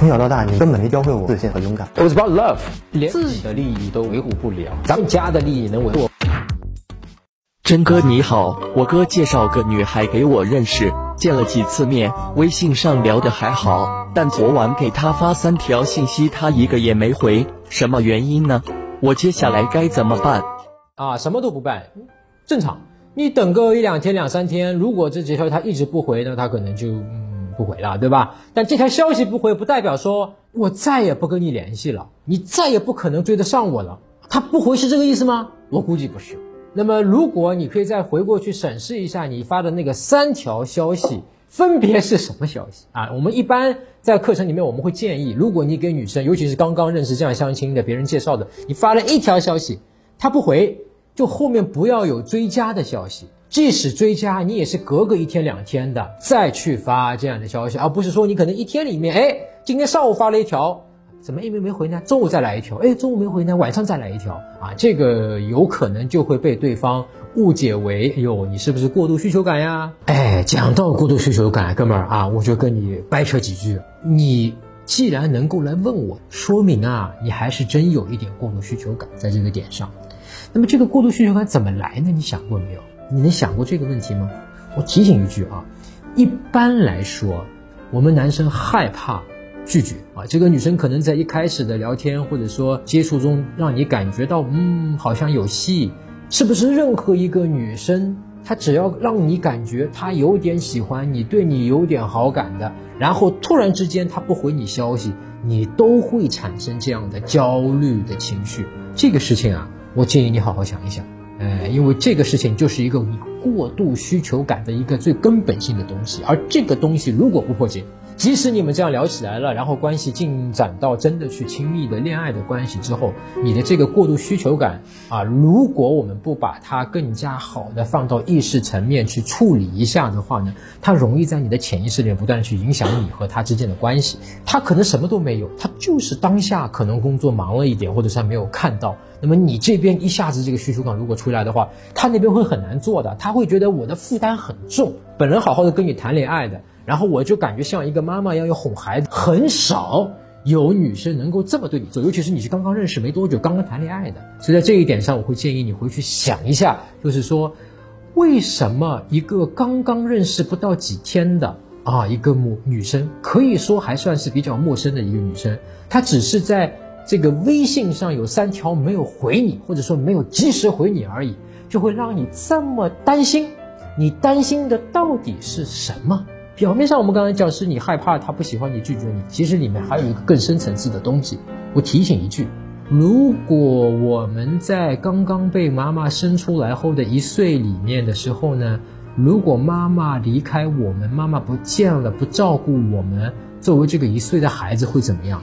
从小到大，你根本没教会我自信和勇敢。It was about love，连自己的利益都维护不了，咱们家的利益能维护？真哥你好，我哥介绍个女孩给我认识，见了几次面，微信上聊的还好，但昨晚给她发三条信息，她一个也没回，什么原因呢？我接下来该怎么办？啊，什么都不办，正常。你等个一两天、两三天，如果这几条他一直不回，那他可能就嗯不回了，对吧？但这条消息不回，不代表说我再也不跟你联系了，你再也不可能追得上我了。他不回是这个意思吗？我估计不是。那么，如果你可以再回过去审视一下你发的那个三条消息，分别是什么消息啊？我们一般在课程里面我们会建议，如果你给女生，尤其是刚刚认识这样相亲的，别人介绍的，你发了一条消息，她不回。就后面不要有追加的消息，即使追加，你也是隔个一天两天的再去发这样的消息，而不是说你可能一天里面，哎，今天上午发了一条，怎么一没没回呢？中午再来一条，哎，中午没回呢，晚上再来一条，啊，这个有可能就会被对方误解为，哎呦，你是不是过度需求感呀？哎，讲到过度需求感，哥们儿啊，我就跟你掰扯几句，你既然能够来问我，说明啊，你还是真有一点过度需求感在这个点上。那么这个过度需求感怎么来呢？你想过没有？你能想过这个问题吗？我提醒一句啊，一般来说，我们男生害怕拒绝啊。这个女生可能在一开始的聊天或者说接触中，让你感觉到嗯，好像有戏。是不是任何一个女生，她只要让你感觉她有点喜欢你，对你有点好感的，然后突然之间她不回你消息，你都会产生这样的焦虑的情绪。这个事情啊。我建议你好好想一想，呃，因为这个事情就是一个你过度需求感的一个最根本性的东西，而这个东西如果不破解，即使你们这样聊起来了，然后关系进展到真的去亲密的恋爱的关系之后，你的这个过度需求感啊，如果我们不把它更加好的放到意识层面去处理一下的话呢，它容易在你的潜意识里面不断去影响你和他之间的关系。他可能什么都没有，他就是当下可能工作忙了一点，或者是他没有看到。那么你这边一下子这个需求感如果出来的话，他那边会很难做的，他会觉得我的负担很重。本人好好的跟你谈恋爱的。然后我就感觉像一个妈妈一样要哄孩子，很少有女生能够这么对你做，尤其是你是刚刚认识没多久、刚刚谈恋爱的。所以在这一点上，我会建议你回去想一下，就是说，为什么一个刚刚认识不到几天的啊一个母女生，可以说还算是比较陌生的一个女生，她只是在这个微信上有三条没有回你，或者说没有及时回你而已，就会让你这么担心。你担心的到底是什么？表面上我们刚才讲是你害怕他不喜欢你拒绝你，其实里面还有一个更深层次的东西。我提醒一句，如果我们在刚刚被妈妈生出来后的一岁里面的时候呢，如果妈妈离开我们，妈妈不见了，不照顾我们，作为这个一岁的孩子会怎么样？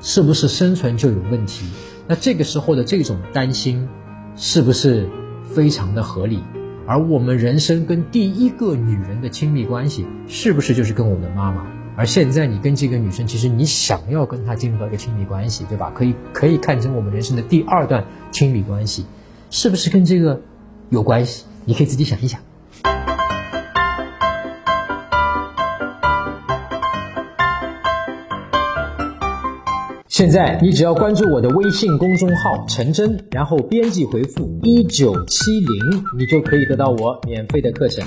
是不是生存就有问题？那这个时候的这种担心，是不是非常的合理？而我们人生跟第一个女人的亲密关系，是不是就是跟我们的妈妈？而现在你跟这个女生，其实你想要跟她进入到一个亲密关系，对吧？可以可以看成我们人生的第二段亲密关系，是不是跟这个有关系？你可以自己想一想。现在你只要关注我的微信公众号陈真，然后编辑回复一九七零，你就可以得到我免费的课程。